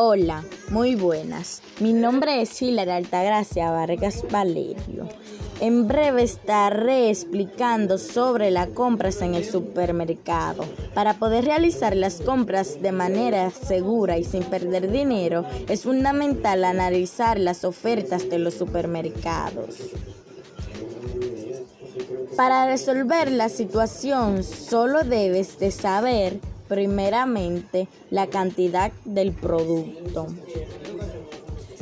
Hola, muy buenas. Mi nombre es Hilar Altagracia Vargas Valerio. En breve estaré explicando sobre las compras en el supermercado. Para poder realizar las compras de manera segura y sin perder dinero, es fundamental analizar las ofertas de los supermercados. Para resolver la situación, solo debes de saber primeramente la cantidad del producto.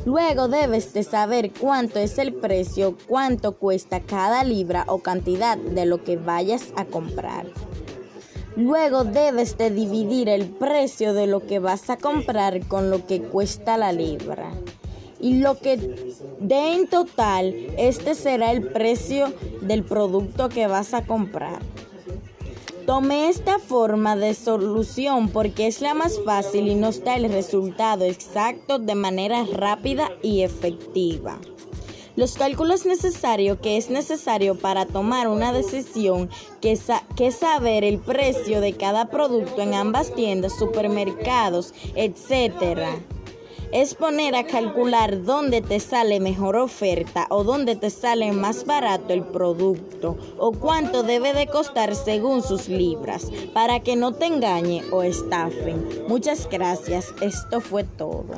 Luego debes de saber cuánto es el precio, cuánto cuesta cada libra o cantidad de lo que vayas a comprar. Luego debes de dividir el precio de lo que vas a comprar con lo que cuesta la libra. Y lo que dé en total, este será el precio del producto que vas a comprar. Tomé esta forma de solución porque es la más fácil y nos da el resultado exacto de manera rápida y efectiva. Los cálculos necesarios que es necesario para tomar una decisión, que, es saber el precio de cada producto en ambas tiendas, supermercados, etcétera es poner a calcular dónde te sale mejor oferta o dónde te sale más barato el producto o cuánto debe de costar según sus libras para que no te engañe o estafen. Muchas gracias, esto fue todo.